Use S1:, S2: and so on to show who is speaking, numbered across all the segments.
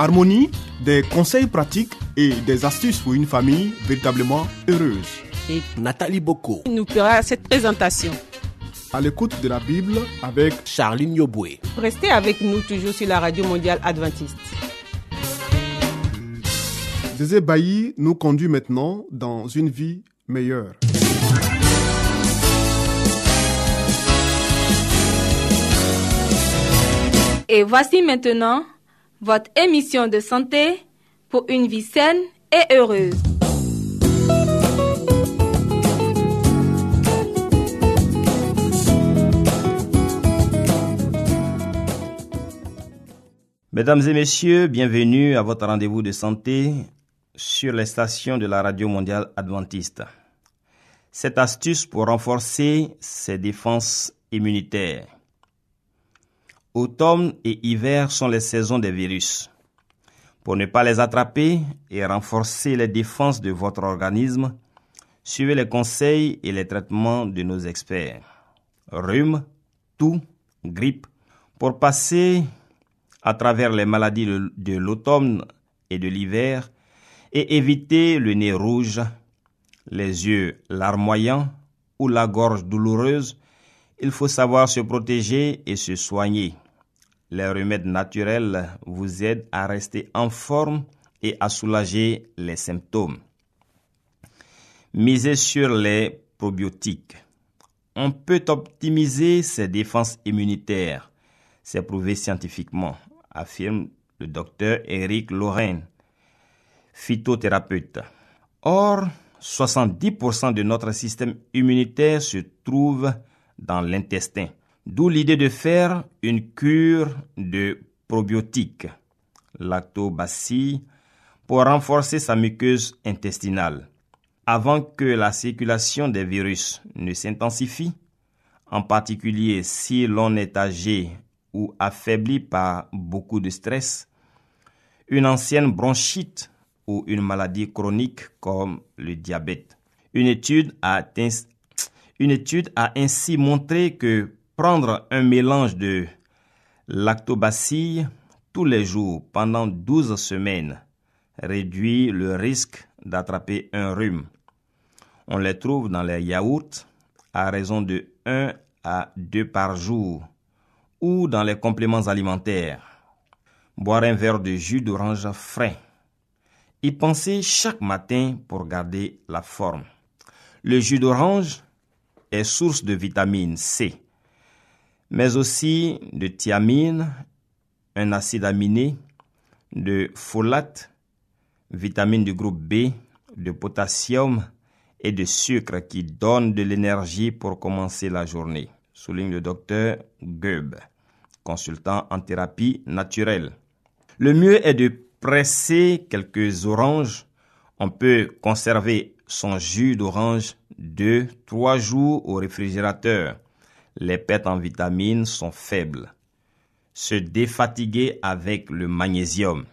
S1: Harmonie, des conseils pratiques et des astuces pour une famille véritablement heureuse.
S2: et
S3: Nathalie Boko,
S2: il nous fera cette présentation.
S1: À l'écoute de la Bible avec
S3: Charline Yoboué.
S2: Restez avec nous toujours sur la radio mondiale adventiste.
S1: Zézé Bailly nous conduit maintenant dans une vie meilleure.
S4: Et voici maintenant votre émission de santé pour une vie saine et heureuse.
S5: Mesdames et messieurs, bienvenue à votre rendez-vous de santé sur les stations de la Radio mondiale adventiste. Cette astuce pour renforcer ses défenses immunitaires. Automne et hiver sont les saisons des virus. Pour ne pas les attraper et renforcer les défenses de votre organisme, suivez les conseils et les traitements de nos experts. Rhume, toux, grippe. Pour passer à travers les maladies de, l'automne et de l'hiver et éviter le nez rouge, les yeux larmoyants ou la gorge douloureuse, il faut savoir se protéger et se soigner. Les remèdes naturels vous aident à rester en forme et à soulager les symptômes. Misez sur les probiotiques. On peut optimiser ses défenses immunitaires. C'est prouvé scientifiquement, affirme le docteur Eric Lorraine, phytothérapeute. Or, 70% de notre système immunitaire se trouve dans l'intestin. D'où l'idée de faire une cure de probiotiques, lactobacilles, pour renforcer sa muqueuse intestinale. Avant que la circulation des virus ne s'intensifie, en particulier si l'on est âgé ou affaibli par beaucoup de stress, une ancienne bronchite ou une maladie chronique comme le diabète. Une étude a, une étude a ainsi montré que prendre un mélange de lactobacilles tous les jours pendant 12 semaines réduit le risque d'attraper un rhume. On les trouve dans les yaourts à raison de 1 à 2 par jour ou dans les compléments alimentaires. Boire un verre de jus d'orange frais. Y penser chaque matin pour garder la forme. Le jus d'orange est source de vitamine C, mais aussi de thiamine, un acide aminé, de folate, vitamines du groupe B, de potassium et de sucre qui donnent de l'énergie pour commencer la journée, souligne le docteur Goeb, consultant en thérapie naturelle. Le mieux est de presser quelques oranges. On peut conserver son jus d'orange 2-3 jours au réfrigérateur. Les pertes en vitamines sont faibles. Se défatiguer avec le magnésium.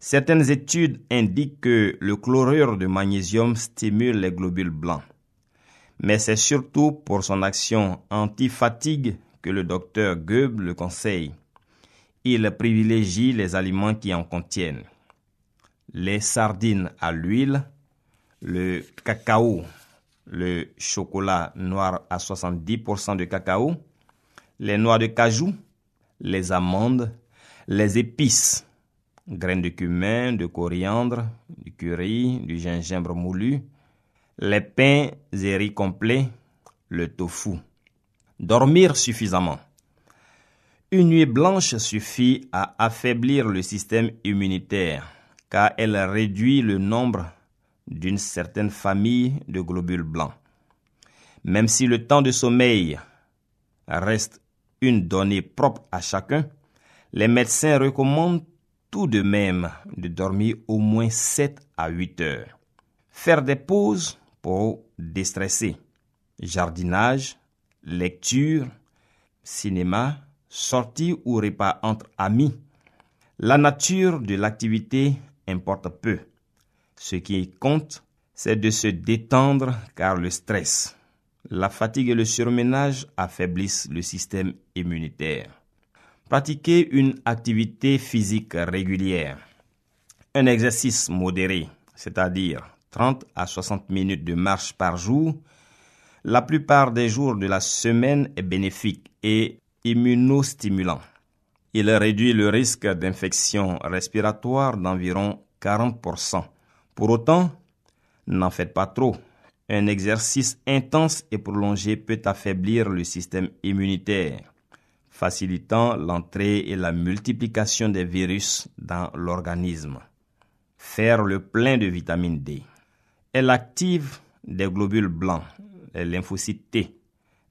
S5: Certaines études indiquent que le chlorure de magnésium stimule les globules blancs. Mais c'est surtout pour son action anti-fatigue que le docteur Goeb le conseille. Il privilégie les aliments qui en contiennent. Les sardines à l'huile, le cacao, le chocolat noir à 70% de cacao, les noix de cajou, les amandes, les épices, graines de cumin, de coriandre, du curry, du gingembre moulu, les pains et riz complets, le tofu. Dormir suffisamment. Une nuit blanche suffit à affaiblir le système immunitaire car elle réduit le nombre d'une certaine famille de globules blancs. Même si le temps de sommeil reste une donnée propre à chacun, les médecins recommandent tout de même de dormir au moins 7 à 8 heures. Faire des pauses pour déstresser. Jardinage, lecture, cinéma, sortie ou repas entre amis. La nature de l'activité importe peu. Ce qui compte, c'est de se détendre car le stress, la fatigue et le surménage affaiblissent le système immunitaire. Pratiquer une activité physique régulière. Un exercice modéré, c'est-à-dire 30 à 60 minutes de marche par jour, la plupart des jours de la semaine est bénéfique et immunostimulant. Il réduit le risque d'infection respiratoire d'environ 40%. Pour autant, n'en faites pas trop. Un exercice intense et prolongé peut affaiblir le système immunitaire, facilitant l'entrée et la multiplication des virus dans l'organisme. Faire le plein de vitamine D. Elle active des globules blancs, les lymphocytes T,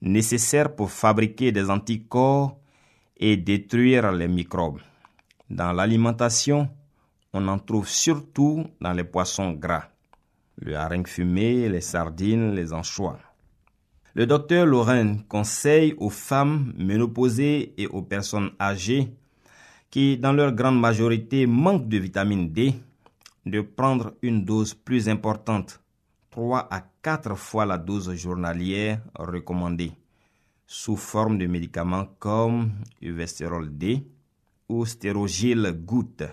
S5: nécessaires pour fabriquer des anticorps et détruire les microbes. Dans l'alimentation, on en trouve surtout dans les poissons gras, le hareng fumé, les sardines, les anchois. Le docteur Lorraine conseille aux femmes ménopausées et aux personnes âgées qui, dans leur grande majorité, manquent de vitamine D, de prendre une dose plus importante, 3 à 4 fois la dose journalière recommandée, sous forme de médicaments comme Uvestérol D ou Stérogil goutte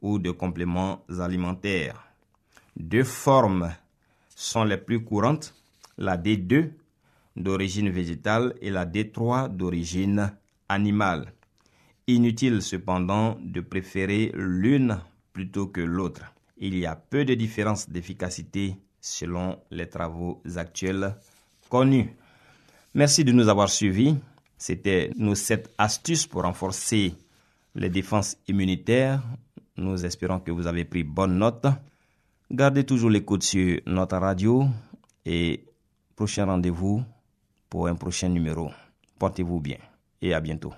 S5: ou de compléments alimentaires. Deux formes sont les plus courantes, la D2 d'origine végétale et la D3 d'origine animale. Inutile cependant de préférer l'une plutôt que l'autre. Il y a peu de différence d'efficacité selon les travaux actuels connus. Merci de nous avoir suivis. C'était nos sept astuces pour renforcer les défenses immunitaires. Nous espérons que vous avez pris bonne note. Gardez toujours l'écoute sur notre radio et prochain rendez-vous pour un prochain numéro. Portez-vous bien et à bientôt.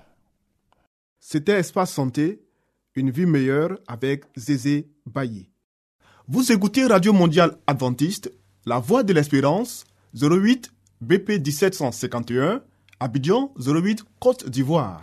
S1: C'était Espace Santé, une vie meilleure avec Zézé Bailly. Vous écoutez Radio Mondiale Adventiste, La Voix de l'Espérance, 08 BP 1751, Abidjan 08 Côte d'Ivoire.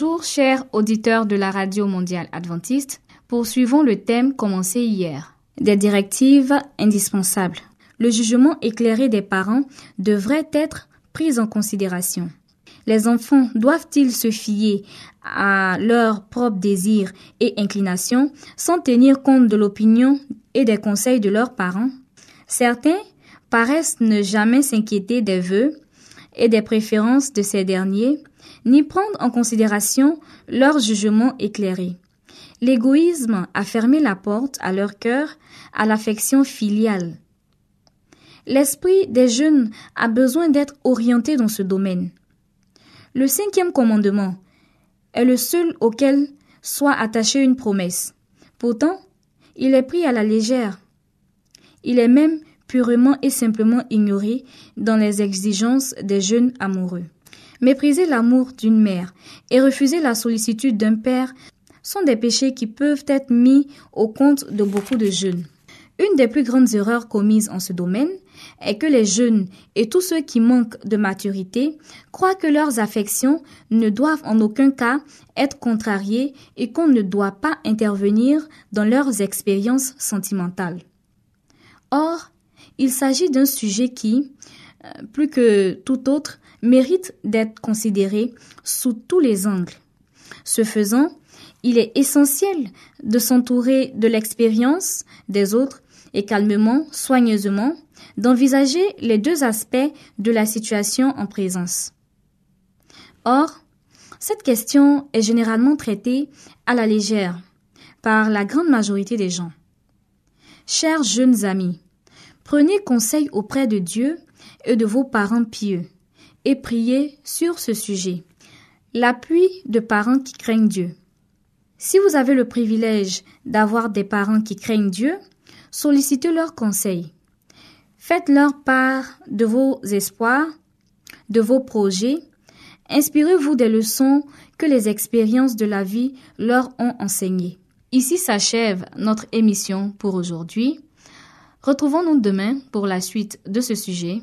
S6: Bonjour chers auditeurs de la Radio mondiale adventiste. Poursuivons le thème commencé hier. Des directives indispensables. Le jugement éclairé des parents devrait être pris en considération. Les enfants doivent-ils se fier à leurs propres désirs et inclinations sans tenir compte de l'opinion et des conseils de leurs parents? Certains paraissent ne jamais s'inquiéter des vœux et des préférences de ces derniers, ni prendre en considération leur jugement éclairé. L'égoïsme a fermé la porte à leur cœur à l'affection filiale. L'esprit des jeunes a besoin d'être orienté dans ce domaine. Le cinquième commandement est le seul auquel soit attachée une promesse. Pourtant, il est pris à la légère. Il est même purement et simplement ignoré dans les exigences des jeunes amoureux. Mépriser l'amour d'une mère et refuser la sollicitude d'un père sont des péchés qui peuvent être mis au compte de beaucoup de jeunes. Une des plus grandes erreurs commises en ce domaine est que les jeunes et tous ceux qui manquent de maturité croient que leurs affections ne doivent en aucun cas être contrariées et qu'on ne doit pas intervenir dans leurs expériences sentimentales. Or, il s'agit d'un sujet qui, plus que tout autre, mérite d'être considéré sous tous les angles. Ce faisant, il est essentiel de s'entourer de l'expérience des autres et calmement, soigneusement, d'envisager les deux aspects de la situation en présence. Or, cette question est généralement traitée à la légère par la grande majorité des gens. Chers jeunes amis, prenez conseil auprès de Dieu et de vos parents pieux et priez sur ce sujet. L'appui de parents qui craignent Dieu. Si vous avez le privilège d'avoir des parents qui craignent Dieu, sollicitez leurs conseils. Faites-leur part de vos espoirs, de vos projets. Inspirez-vous des leçons que les expériences de la vie leur ont enseignées. Ici s'achève notre émission pour aujourd'hui. Retrouvons-nous demain pour la suite de ce sujet.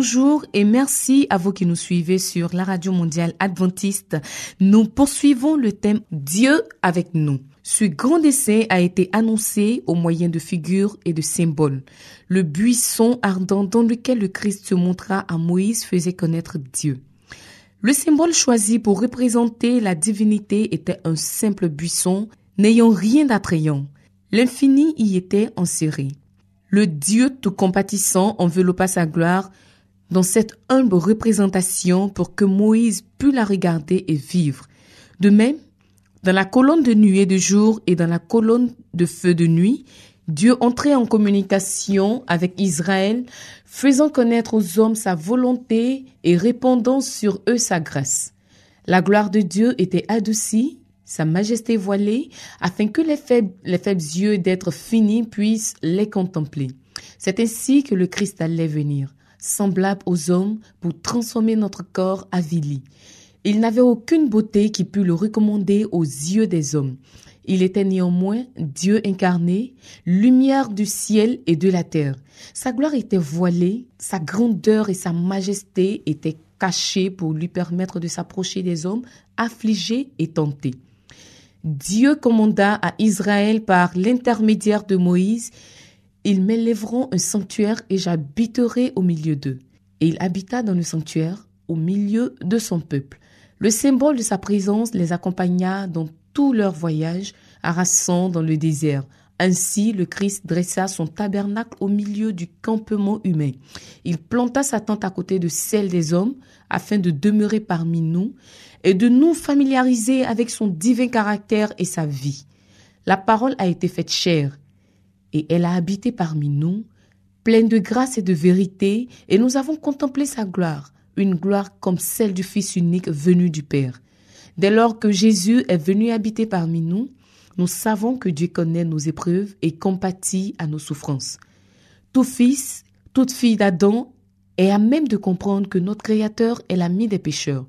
S7: Bonjour et merci à vous qui nous suivez sur la radio mondiale adventiste. Nous poursuivons le thème Dieu avec nous. Ce grand dessin a été annoncé au moyen de figures et de symboles. Le buisson ardent dans lequel le Christ se montra à Moïse faisait connaître Dieu. Le symbole choisi pour représenter la divinité était un simple buisson n'ayant rien d'attrayant. L'infini y était inséré. Le Dieu tout compatissant enveloppa sa gloire dans cette humble représentation pour que Moïse pût la regarder et vivre. De même, dans la colonne de nuée de jour et dans la colonne de feu de nuit, Dieu entrait en communication avec Israël, faisant connaître aux hommes sa volonté et répandant sur eux sa grâce. La gloire de Dieu était adoucie, sa majesté voilée, afin que les faibles, les faibles yeux d'être finis puissent les contempler. C'est ainsi que le Christ allait venir semblable aux hommes pour transformer notre corps avili. Il n'avait aucune beauté qui pût le recommander aux yeux des hommes. Il était néanmoins Dieu incarné, lumière du ciel et de la terre. Sa gloire était voilée, sa grandeur et sa majesté étaient cachées pour lui permettre de s'approcher des hommes affligés et tentés. Dieu commanda à Israël par l'intermédiaire de Moïse ils m'élèveront un sanctuaire et j'habiterai au milieu d'eux. Et il habita dans le sanctuaire au milieu de son peuple. Le symbole de sa présence les accompagna dans tout leur voyage, harassant dans le désert. Ainsi, le Christ dressa son tabernacle au milieu du campement humain. Il planta sa tente à côté de celle des hommes, afin de demeurer parmi nous et de nous familiariser avec son divin caractère et sa vie. La parole a été faite chair et elle a habité parmi nous, pleine de grâce et de vérité, et nous avons contemplé sa gloire, une gloire comme celle du Fils unique venu du Père. Dès lors que Jésus est venu habiter parmi nous, nous savons que Dieu connaît nos épreuves et compatit à nos souffrances. Tout fils, toute fille d'Adam est à même de comprendre que notre Créateur est l'ami des pécheurs,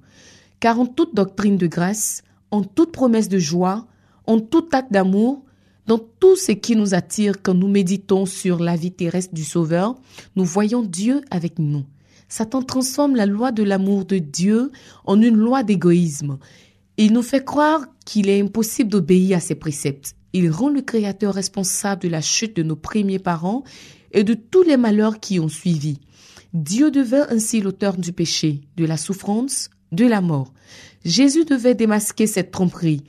S7: car en toute doctrine de grâce, en toute promesse de joie, en tout acte d'amour, dans tout ce qui nous attire quand nous méditons sur la vie terrestre du Sauveur, nous voyons Dieu avec nous. Satan transforme la loi de l'amour de Dieu en une loi d'égoïsme. Il nous fait croire qu'il est impossible d'obéir à ses préceptes. Il rend le Créateur responsable de la chute de nos premiers parents et de tous les malheurs qui ont suivi. Dieu devint ainsi l'auteur du péché, de la souffrance, de la mort. Jésus devait démasquer cette tromperie.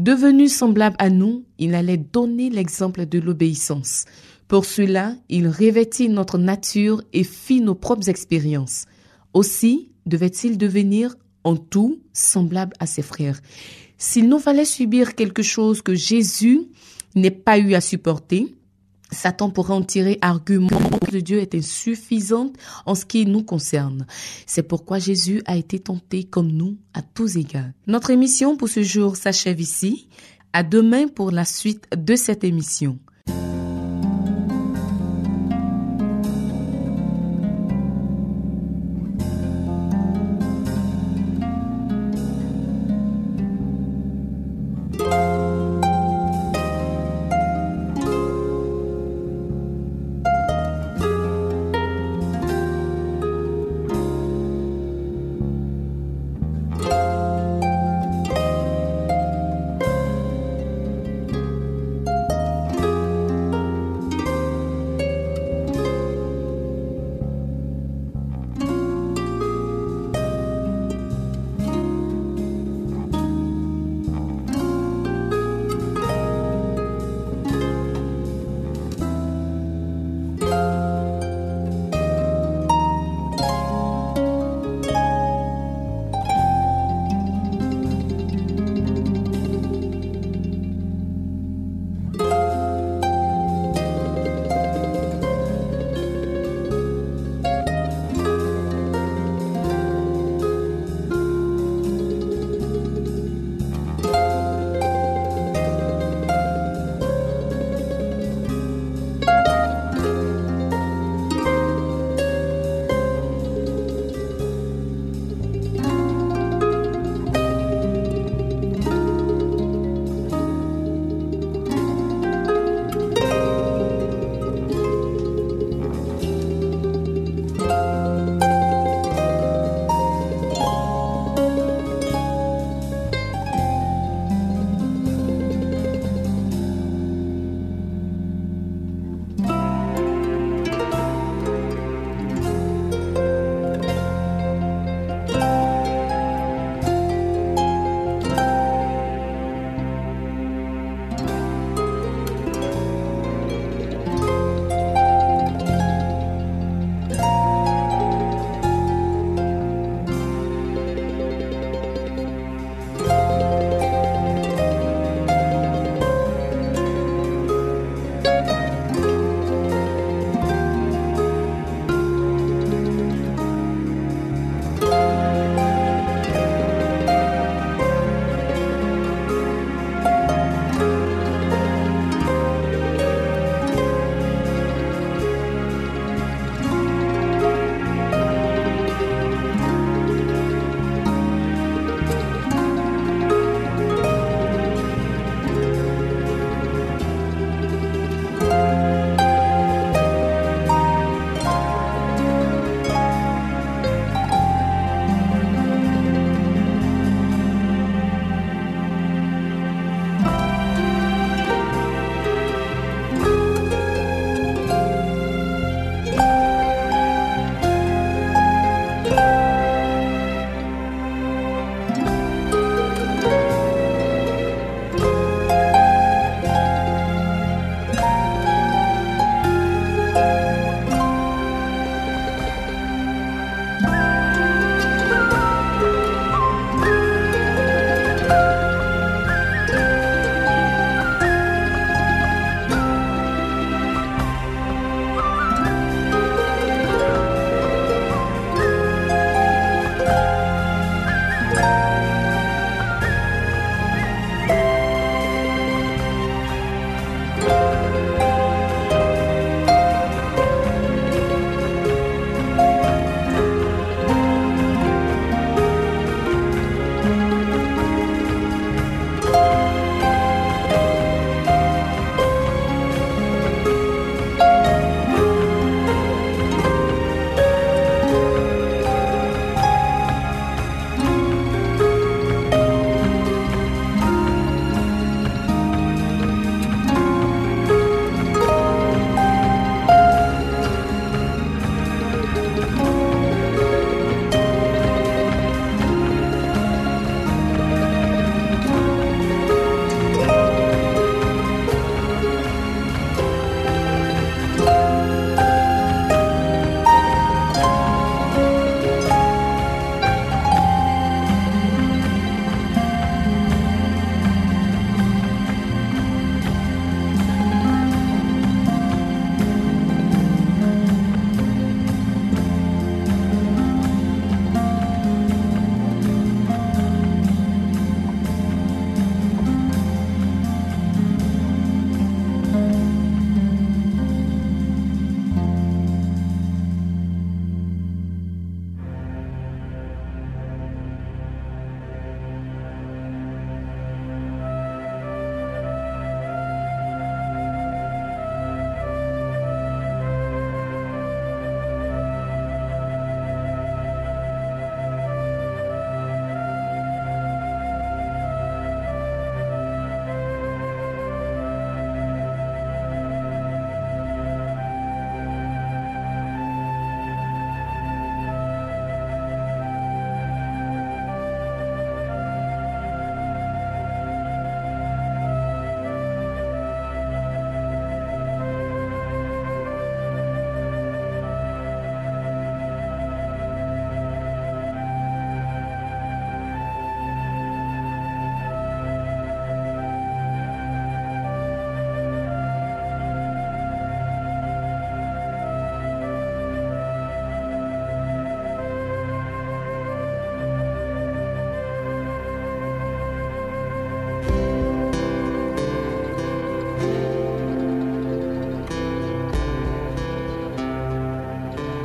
S7: Devenu semblable à nous, il allait donner l'exemple de l'obéissance. Pour cela, il revêtit notre nature et fit nos propres expériences. Aussi devait-il devenir en tout semblable à ses frères. S'il nous fallait subir quelque chose que Jésus n'ait pas eu à supporter, Satan pourrait en tirer argument que Dieu est insuffisante en ce qui nous concerne. C'est pourquoi Jésus a été tenté comme nous à tous égards. Notre émission pour ce jour s'achève ici. À demain pour la suite de cette émission.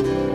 S4: Si